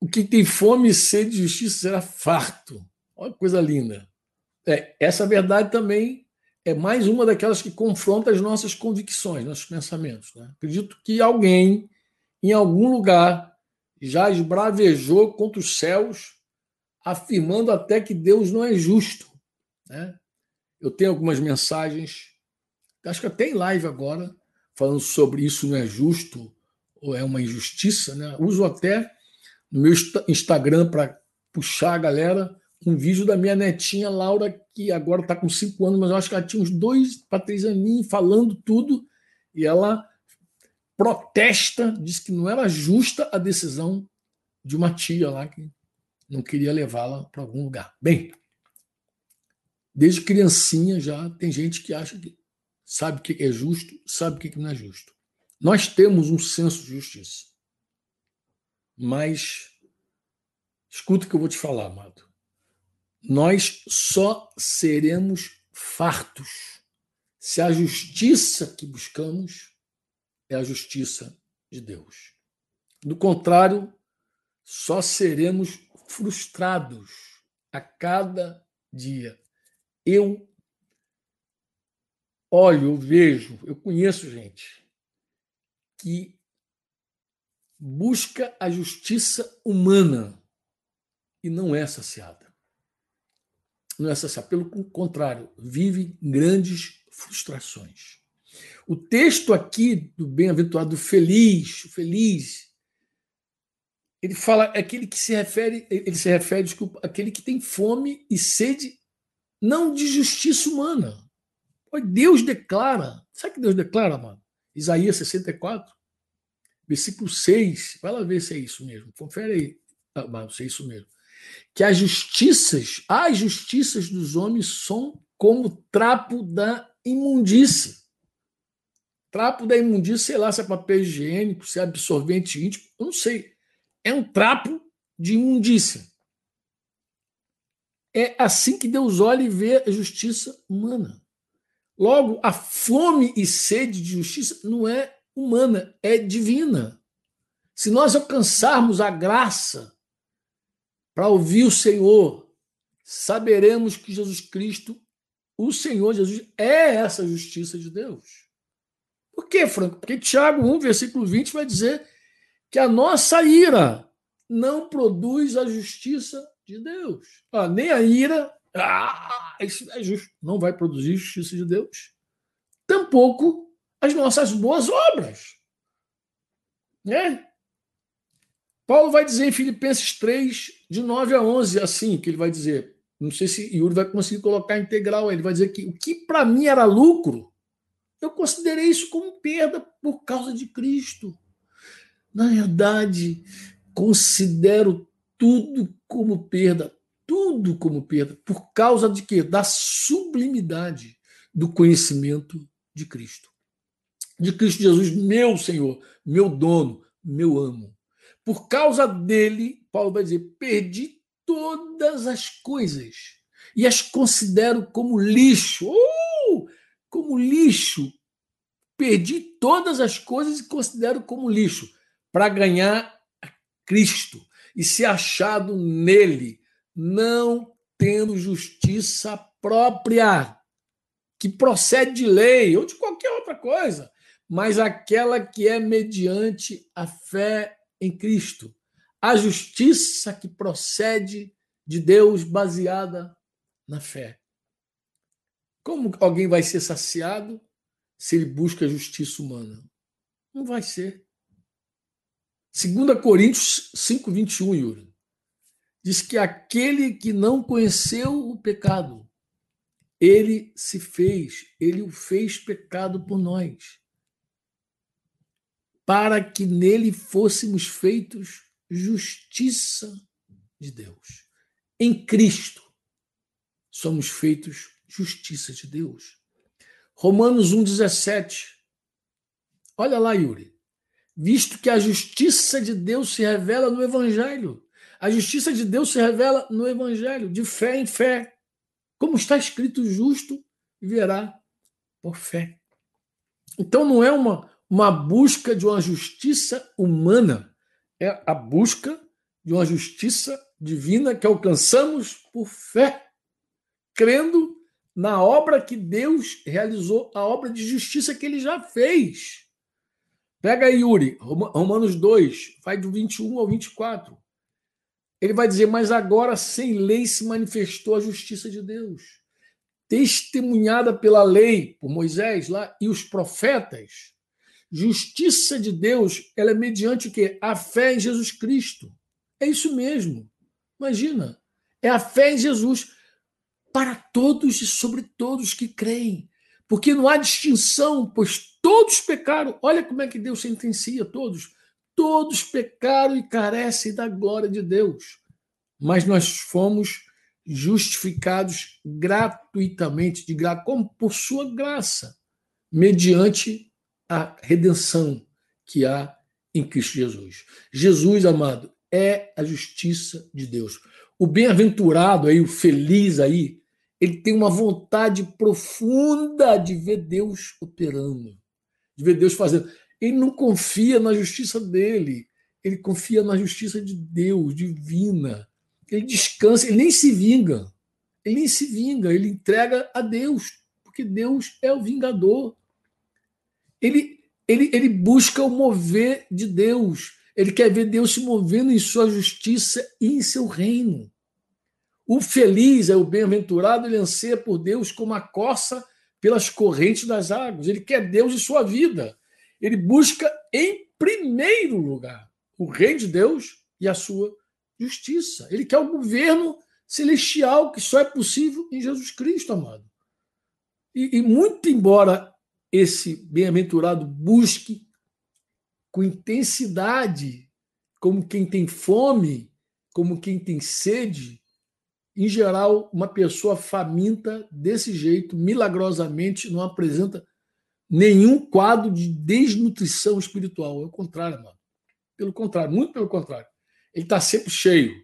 O que tem fome e sede de justiça será farto. Olha que coisa linda. É, essa verdade também é mais uma daquelas que confronta as nossas convicções, nossos pensamentos. Né? Acredito que alguém, em algum lugar, já esbravejou contra os céus, afirmando até que Deus não é justo. Né? Eu tenho algumas mensagens, acho que até em live agora, falando sobre isso não é justo ou é uma injustiça. Né? Uso até no meu Instagram para puxar a galera um vídeo da minha netinha Laura, que agora está com cinco anos, mas eu acho que ela tinha uns dois para três aninhos falando tudo, e ela protesta, diz que não era justa a decisão de uma tia lá que não queria levá-la para algum lugar. Bem, desde criancinha já tem gente que acha que sabe o que é justo, sabe o que não é justo. Nós temos um senso de justiça. Mas escuta o que eu vou te falar, amado nós só seremos fartos se a justiça que buscamos é a justiça de Deus. Do contrário, só seremos frustrados a cada dia. Eu olho, eu vejo, eu conheço gente que busca a justiça humana e não é saciada não é saciado. Pelo contrário, vive grandes frustrações. O texto aqui do bem-aventurado feliz, feliz, ele fala aquele que se refere, ele se refere, desculpa, aquele que tem fome e sede não de justiça humana. Deus declara, sabe que Deus declara, mano? Isaías 64, versículo 6. Vai lá ver se é isso mesmo. Confere aí, ah, se é isso mesmo que as justiças, as justiças dos homens são como trapo da imundície. Trapo da imundície, sei lá se é papel higiênico, se é absorvente íntimo, eu não sei. É um trapo de imundícia. É assim que Deus olha e vê a justiça humana. Logo, a fome e sede de justiça não é humana, é divina. Se nós alcançarmos a graça para ouvir o Senhor, saberemos que Jesus Cristo, o Senhor Jesus, é essa justiça de Deus. Por quê, Franco? Porque Tiago 1, versículo 20, vai dizer que a nossa ira não produz a justiça de Deus. Ah, nem a ira, ah, isso é justo, não vai produzir justiça de Deus. Tampouco as nossas boas obras. Né? Paulo vai dizer em Filipenses 3, de 9 a 11, assim, que ele vai dizer. Não sei se Yuri vai conseguir colocar integral. Ele vai dizer que o que para mim era lucro, eu considerei isso como perda por causa de Cristo. Na verdade, considero tudo como perda, tudo como perda, por causa de quê? Da sublimidade do conhecimento de Cristo. De Cristo Jesus, meu Senhor, meu dono, meu amo. Por causa dele, Paulo vai dizer: perdi todas as coisas e as considero como lixo. Uh! Como lixo. Perdi todas as coisas e considero como lixo para ganhar Cristo e ser achado nele, não tendo justiça própria, que procede de lei ou de qualquer outra coisa, mas aquela que é mediante a fé em Cristo. A justiça que procede de Deus baseada na fé. Como alguém vai ser saciado se ele busca a justiça humana? Não vai ser. 2 Coríntios 5, 21, Yuri, diz que aquele que não conheceu o pecado, ele se fez, ele o fez pecado por nós para que nele fôssemos feitos justiça de Deus. em Cristo, somos feitos justiça de Deus. Romanos 1,17. Olha lá, Yuri. Visto que a justiça de Deus se revela no Evangelho. A justiça de Deus se revela no Evangelho, de fé em fé. Como está escrito, justo verá por fé. Então não é uma, uma busca de uma justiça humana, é a busca de uma justiça divina que alcançamos por fé, crendo na obra que Deus realizou, a obra de justiça que ele já fez. Pega aí, Yuri, Romanos 2, vai do 21 ao 24. Ele vai dizer: Mas agora sem lei se manifestou a justiça de Deus, testemunhada pela lei, por Moisés lá, e os profetas. Justiça de Deus, ela é mediante o quê? A fé em Jesus Cristo. É isso mesmo. Imagina. É a fé em Jesus para todos e sobre todos que creem. Porque não há distinção, pois todos pecaram. Olha como é que Deus sentencia todos. Todos pecaram e carecem da glória de Deus. Mas nós fomos justificados gratuitamente, de gra... como por sua graça, mediante a redenção que há em Cristo Jesus. Jesus, amado, é a justiça de Deus. O bem-aventurado aí, o feliz aí, ele tem uma vontade profunda de ver Deus operando, de ver Deus fazendo. Ele não confia na justiça dele, ele confia na justiça de Deus, divina. Ele descansa, ele nem se vinga. Ele nem se vinga, ele entrega a Deus, porque Deus é o vingador. Ele, ele, ele busca o mover de Deus. Ele quer ver Deus se movendo em sua justiça e em seu reino. O feliz é o bem-aventurado, ele anseia por Deus como a corça pelas correntes das águas. Ele quer Deus em sua vida. Ele busca, em primeiro lugar, o reino de Deus e a sua justiça. Ele quer o governo celestial que só é possível em Jesus Cristo, amado. E, e muito embora esse bem-aventurado busque com intensidade, como quem tem fome, como quem tem sede, em geral, uma pessoa faminta desse jeito, milagrosamente, não apresenta nenhum quadro de desnutrição espiritual. É o contrário, mano. Pelo contrário, muito pelo contrário. Ele está sempre cheio.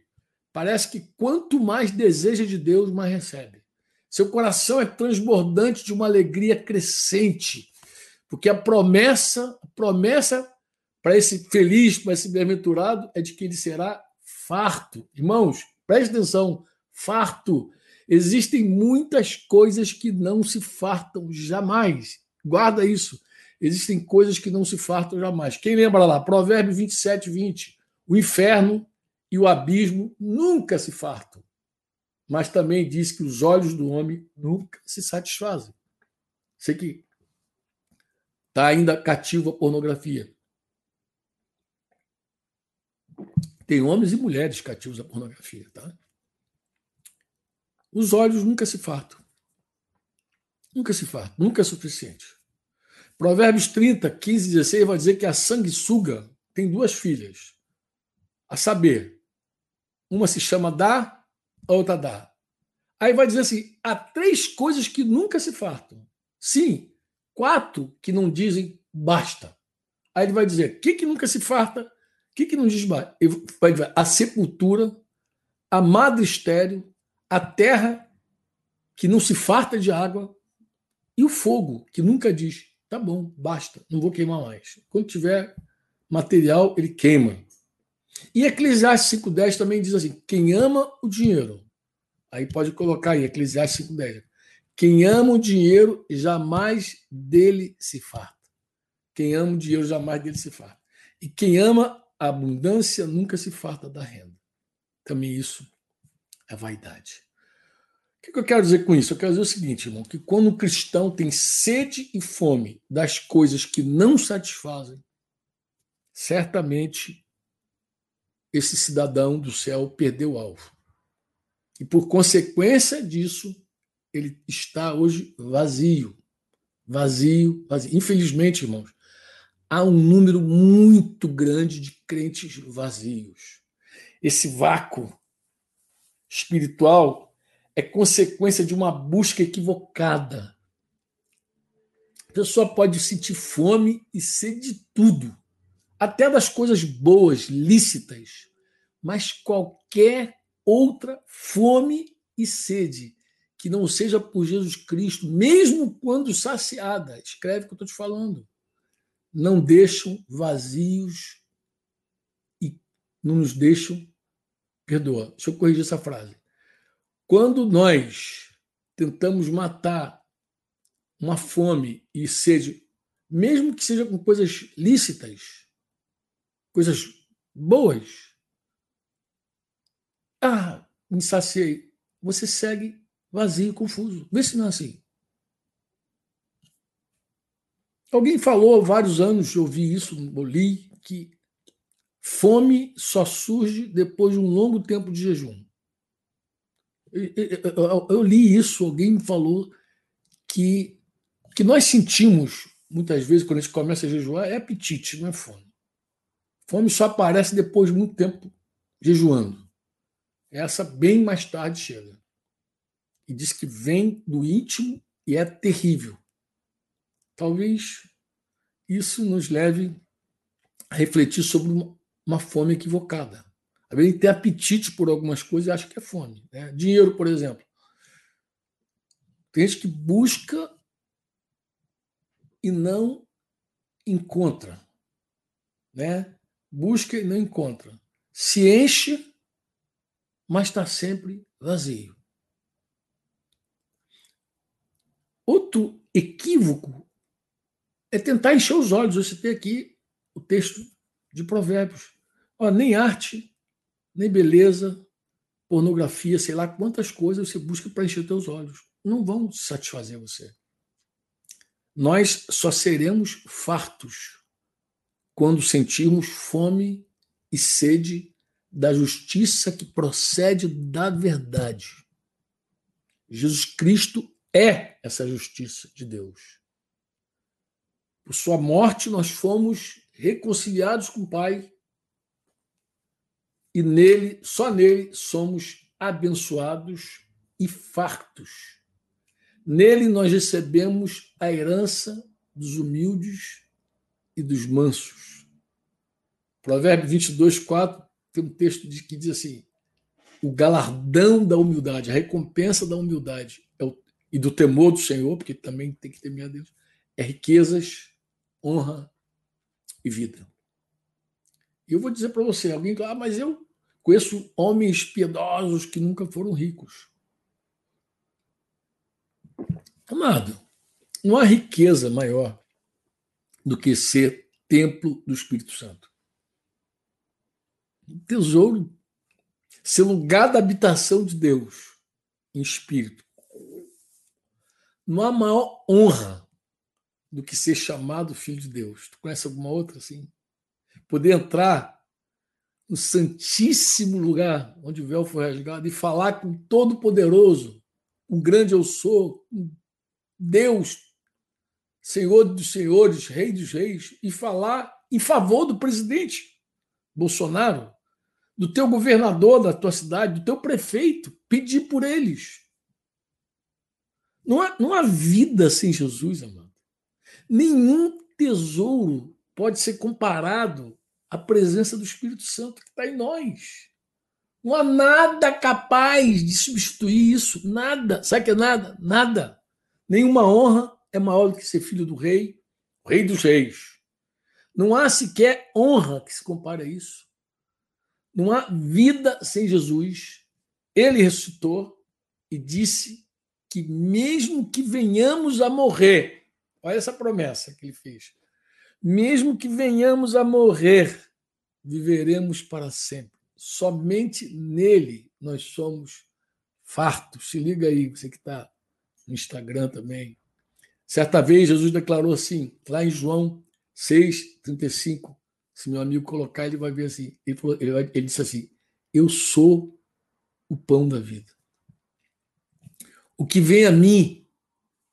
Parece que quanto mais deseja de Deus, mais recebe. Seu coração é transbordante de uma alegria crescente, porque a promessa, a promessa para esse feliz, para esse bem-aventurado, é de que ele será farto. Irmãos, preste atenção farto. Existem muitas coisas que não se fartam jamais. Guarda isso. Existem coisas que não se fartam jamais. Quem lembra lá? Provérbio 27, 20. O inferno e o abismo nunca se fartam. Mas também diz que os olhos do homem nunca se satisfazem. Sei que está ainda cativo a pornografia. Tem homens e mulheres cativos à pornografia, tá? Os olhos nunca se fartam. Nunca se fartam, nunca é suficiente. Provérbios 30, 15 e 16 vai dizer que a sanguessuga tem duas filhas. A saber, uma se chama Dá, a outra Dá. Aí vai dizer assim: há três coisas que nunca se fartam. Sim, quatro que não dizem basta. Aí ele vai dizer: o que, que nunca se farta? O que, que não diz basta? Vai dizer, a sepultura, a madre estéreo, a terra que não se farta de água e o fogo que nunca diz: tá bom, basta, não vou queimar mais. Quando tiver material, ele queima. E Eclesiastes 5,10 também diz assim: quem ama o dinheiro, aí pode colocar aí, Eclesiastes 5,10. Quem ama o dinheiro jamais dele se farta. Quem ama o dinheiro jamais dele se farta. E quem ama a abundância nunca se farta da renda. Também isso é vaidade. O que eu quero dizer com isso? Eu quero dizer o seguinte, irmão, que quando o cristão tem sede e fome das coisas que não satisfazem, certamente esse cidadão do céu perdeu o alvo. E por consequência disso, ele está hoje vazio. Vazio, vazio. Infelizmente, irmãos, há um número muito grande de crentes vazios. Esse vácuo espiritual é consequência de uma busca equivocada. A pessoa pode sentir fome e sede de tudo, até das coisas boas, lícitas, mas qualquer outra fome e sede que não seja por Jesus Cristo, mesmo quando saciada, escreve o que eu estou te falando, não deixam vazios e não nos deixam. Perdoa, deixa eu corrigir essa frase. Quando nós tentamos matar uma fome e sede, mesmo que seja com coisas lícitas, coisas boas, ah, me saciei. Você segue vazio, confuso. Vê se não é assim. Alguém falou há vários anos, eu ouvi isso, eu li, que fome só surge depois de um longo tempo de jejum. Eu li isso, alguém me falou que que nós sentimos muitas vezes quando a gente começa a jejuar é apetite, não é fome. Fome só aparece depois de muito tempo jejuando. Essa bem mais tarde chega. E diz que vem do íntimo e é terrível. Talvez isso nos leve a refletir sobre uma fome equivocada. Às vezes tem apetite por algumas coisas e acha que é fome. Né? Dinheiro, por exemplo. Tem gente que busca e não encontra. Né? Busca e não encontra. Se enche mas está sempre vazio. Outro equívoco é tentar encher os olhos. Você tem aqui o texto de Provérbios. Ó, nem arte, nem beleza, pornografia, sei lá quantas coisas você busca para encher seus olhos. Não vão satisfazer você. Nós só seremos fartos quando sentirmos fome e sede da justiça que procede da verdade. Jesus Cristo é essa justiça de Deus. Por sua morte, nós fomos reconciliados com o Pai e nele, só nele, somos abençoados e fartos. Nele nós recebemos a herança dos humildes e dos mansos. Provérbio 22, 4 tem um texto que diz assim: o galardão da humildade, a recompensa da humildade é o, e do temor do Senhor, porque também tem que temer a Deus, é riquezas, honra e vida. E eu vou dizer para você, alguém, ah, mas eu conheço homens piedosos que nunca foram ricos. Amado, não há riqueza maior do que ser templo do Espírito Santo tesouro, ser lugar da habitação de Deus em espírito. Não há maior honra do que ser chamado filho de Deus. Tu conhece alguma outra assim? Poder entrar no santíssimo lugar onde o véu foi rasgado e falar com todo poderoso, com grande eu sou, Deus, Senhor dos senhores, Rei dos reis, e falar em favor do presidente Bolsonaro, do teu governador da tua cidade, do teu prefeito, pedir por eles. Não há, não há vida sem Jesus, amado. Nenhum tesouro pode ser comparado à presença do Espírito Santo que está em nós. Não há nada capaz de substituir isso. Nada. Sabe o que é nada? Nada. Nenhuma honra é maior do que ser filho do rei, rei dos reis. Não há sequer honra que se compare a isso. Não há vida sem Jesus. Ele ressuscitou e disse que, mesmo que venhamos a morrer, olha essa promessa que ele fez: mesmo que venhamos a morrer, viveremos para sempre. Somente nele nós somos fartos. Se liga aí, você que está no Instagram também. Certa vez Jesus declarou assim, lá em João 6, 35, se meu amigo colocar, ele vai ver assim. Ele, falou, ele, vai, ele disse assim: Eu sou o pão da vida. O que vem a mim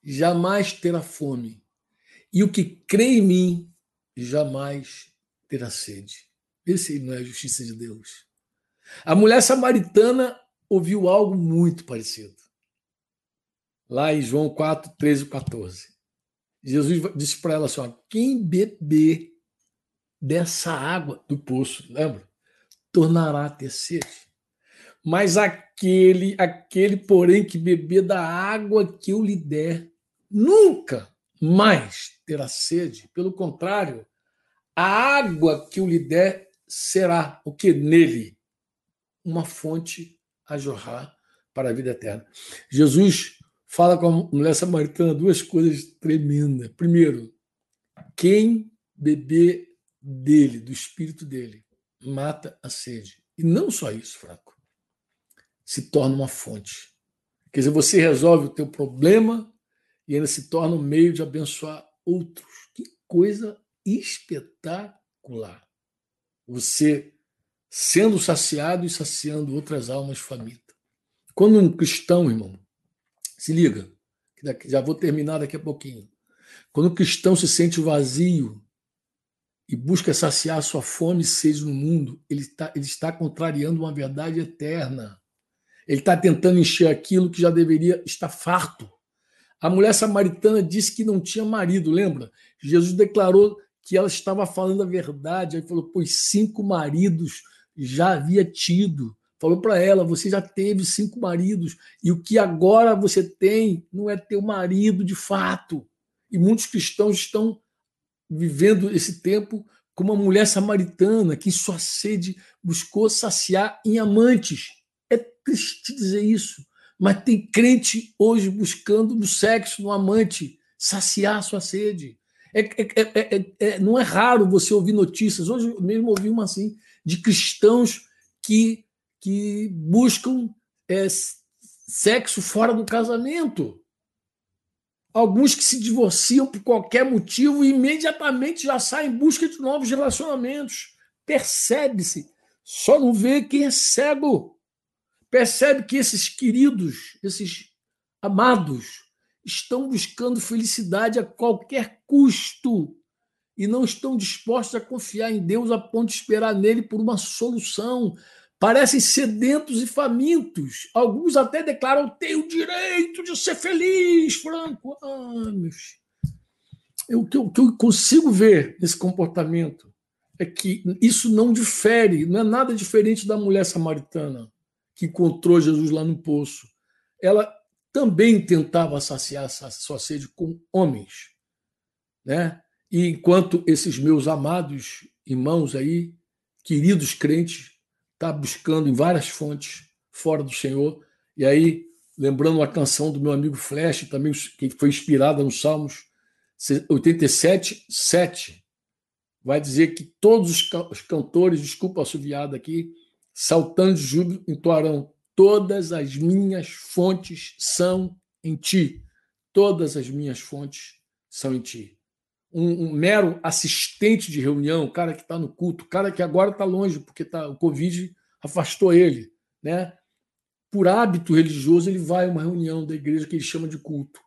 jamais terá fome, e o que crê em mim jamais terá sede. Esse não é a justiça de Deus. A mulher samaritana ouviu algo muito parecido. Lá em João 4, 13 e 14. Jesus disse para ela assim: ó, quem beber dessa água do poço, lembra? Tornará a ter sede. Mas aquele, aquele, porém, que beber da água que eu lhe der, nunca mais terá sede. Pelo contrário, a água que eu lhe der será o que nele? Uma fonte a jorrar para a vida eterna. Jesus fala com a mulher samaritana duas coisas tremendas. Primeiro, quem beber dele, do espírito dele, mata a sede. E não só isso, fraco. Se torna uma fonte. Quer dizer, você resolve o teu problema e ainda se torna um meio de abençoar outros. Que coisa espetacular. Você sendo saciado e saciando outras almas famintas. Quando um cristão, irmão, se liga, já vou terminar daqui a pouquinho. Quando um cristão se sente vazio e busca saciar sua fome e sede no mundo, ele está, ele está contrariando uma verdade eterna. Ele está tentando encher aquilo que já deveria estar farto. A mulher samaritana disse que não tinha marido, lembra? Jesus declarou que ela estava falando a verdade. Aí falou: Pois cinco maridos já havia tido. Falou para ela: Você já teve cinco maridos, e o que agora você tem não é teu marido de fato. E muitos cristãos estão vivendo esse tempo como uma mulher samaritana que, sua sede, buscou saciar em amantes. É triste dizer isso, mas tem crente hoje buscando no sexo, no amante, saciar sua sede. É, é, é, é, não é raro você ouvir notícias. Hoje mesmo ouvi uma assim de cristãos que, que buscam sexo fora do casamento. Alguns que se divorciam por qualquer motivo e imediatamente já saem em busca de novos relacionamentos. Percebe-se. Só não vê quem é cego. Percebe que esses queridos, esses amados, estão buscando felicidade a qualquer custo e não estão dispostos a confiar em Deus a ponto de esperar nele por uma solução. Parecem sedentos e famintos. Alguns até declaram: tenho o direito de ser feliz, Franco. Ah, o, que eu, o que eu consigo ver nesse comportamento é que isso não difere, não é nada diferente da mulher samaritana que encontrou Jesus lá no poço. Ela também tentava saciar sua sede com homens, né? E enquanto esses meus amados irmãos aí, queridos crentes, tá buscando em várias fontes fora do Senhor, e aí lembrando uma canção do meu amigo Flash, também que foi inspirada nos Salmos 87, 7, vai dizer que todos os cantores, desculpa a assoviada aqui, saltando de júbilo, entoarão Todas as minhas fontes são em ti. Todas as minhas fontes são em ti. Um, um mero assistente de reunião, cara que está no culto, cara que agora está longe porque tá, o Covid afastou ele, né? Por hábito religioso, ele vai a uma reunião da igreja que ele chama de culto.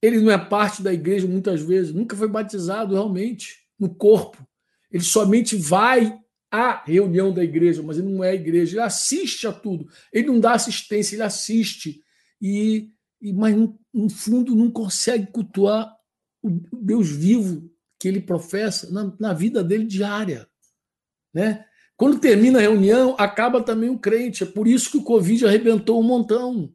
Ele não é parte da igreja muitas vezes, nunca foi batizado realmente no corpo. Ele somente vai a reunião da igreja, mas ele não é a igreja, ele assiste a tudo. Ele não dá assistência, ele assiste. E, e mas no fundo não consegue cultuar o Deus vivo que ele professa na, na vida dele diária, né? Quando termina a reunião, acaba também o crente. É por isso que o Covid arrebentou um montão.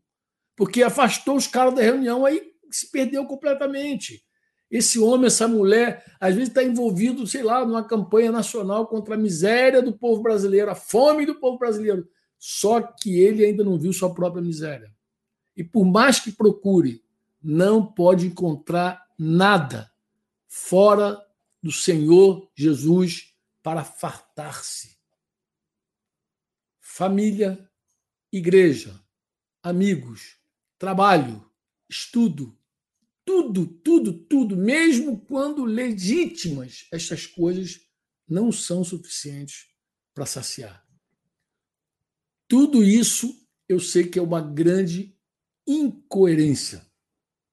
Porque afastou os caras da reunião, aí se perdeu completamente. Esse homem, essa mulher, às vezes está envolvido, sei lá, numa campanha nacional contra a miséria do povo brasileiro, a fome do povo brasileiro. Só que ele ainda não viu sua própria miséria. E por mais que procure, não pode encontrar nada fora do Senhor Jesus para fartar-se. Família, igreja, amigos, trabalho, estudo, tudo, tudo, tudo, mesmo quando legítimas, estas coisas não são suficientes para saciar. Tudo isso eu sei que é uma grande incoerência,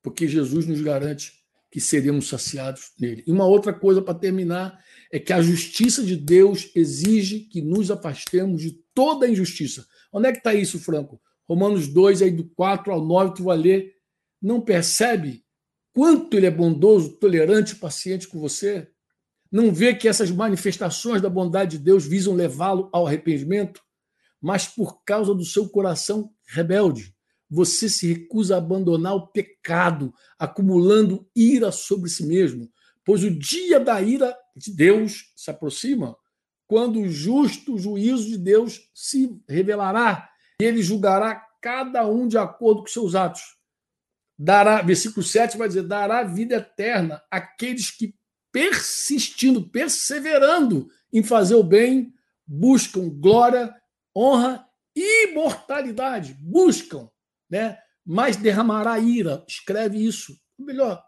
porque Jesus nos garante que seremos saciados nele. E uma outra coisa para terminar é que a justiça de Deus exige que nos afastemos de toda injustiça. Onde é que está isso, Franco? Romanos 2, aí do 4 ao 9, tu vai ler. Não percebe quanto ele é bondoso, tolerante, paciente com você? Não vê que essas manifestações da bondade de Deus visam levá-lo ao arrependimento? Mas por causa do seu coração rebelde, você se recusa a abandonar o pecado, acumulando ira sobre si mesmo, pois o dia da ira de Deus se aproxima, quando o justo juízo de Deus se revelará, e ele julgará cada um de acordo com seus atos. Dará, versículo 7 vai dizer: dará vida eterna àqueles que, persistindo, perseverando em fazer o bem, buscam glória, honra e imortalidade. Buscam né? mas derramará ira. Escreve isso. Melhor,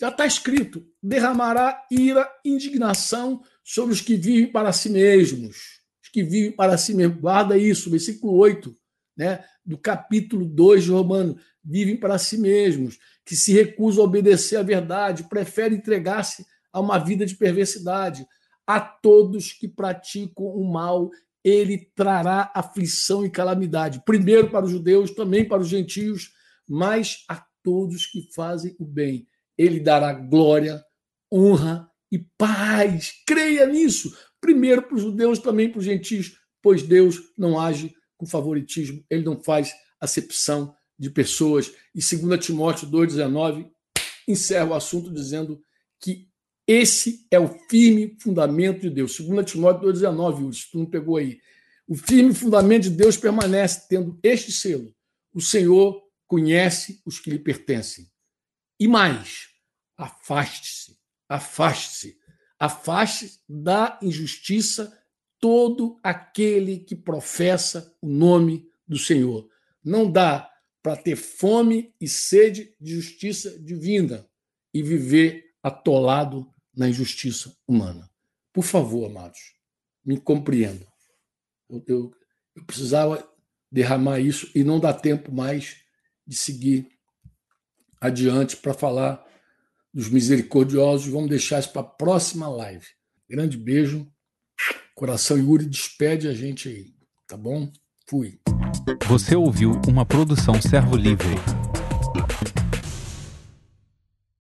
já está escrito: derramará ira, indignação sobre os que vivem para si mesmos. Os que vivem para si mesmos. Guarda isso, versículo 8 né, do capítulo 2 de Romano. Vivem para si mesmos, que se recusam a obedecer à verdade, preferem entregar-se a uma vida de perversidade. A todos que praticam o mal ele trará aflição e calamidade, primeiro para os judeus, também para os gentios, mas a todos que fazem o bem. Ele dará glória, honra e paz. Creia nisso. Primeiro para os judeus, também para os gentios, pois Deus não age com favoritismo, ele não faz acepção de pessoas. E 2 Timóteo 2,19 encerra o assunto dizendo que esse é o firme fundamento de Deus. 2 Timóteo 2,19, se tu não pegou aí. O firme fundamento de Deus permanece tendo este selo. O Senhor conhece os que lhe pertencem. E mais, afaste-se, afaste-se, afaste da injustiça todo aquele que professa o nome do Senhor. Não dá para ter fome e sede de justiça divina e viver atolado na injustiça humana. Por favor, amados, me compreendam. Eu, eu, eu precisava derramar isso e não dá tempo mais de seguir adiante para falar dos misericordiosos. Vamos deixar isso para a próxima live. Grande beijo. Coração Yuri despede a gente aí, tá bom? Fui. Você ouviu uma produção Servo Livre.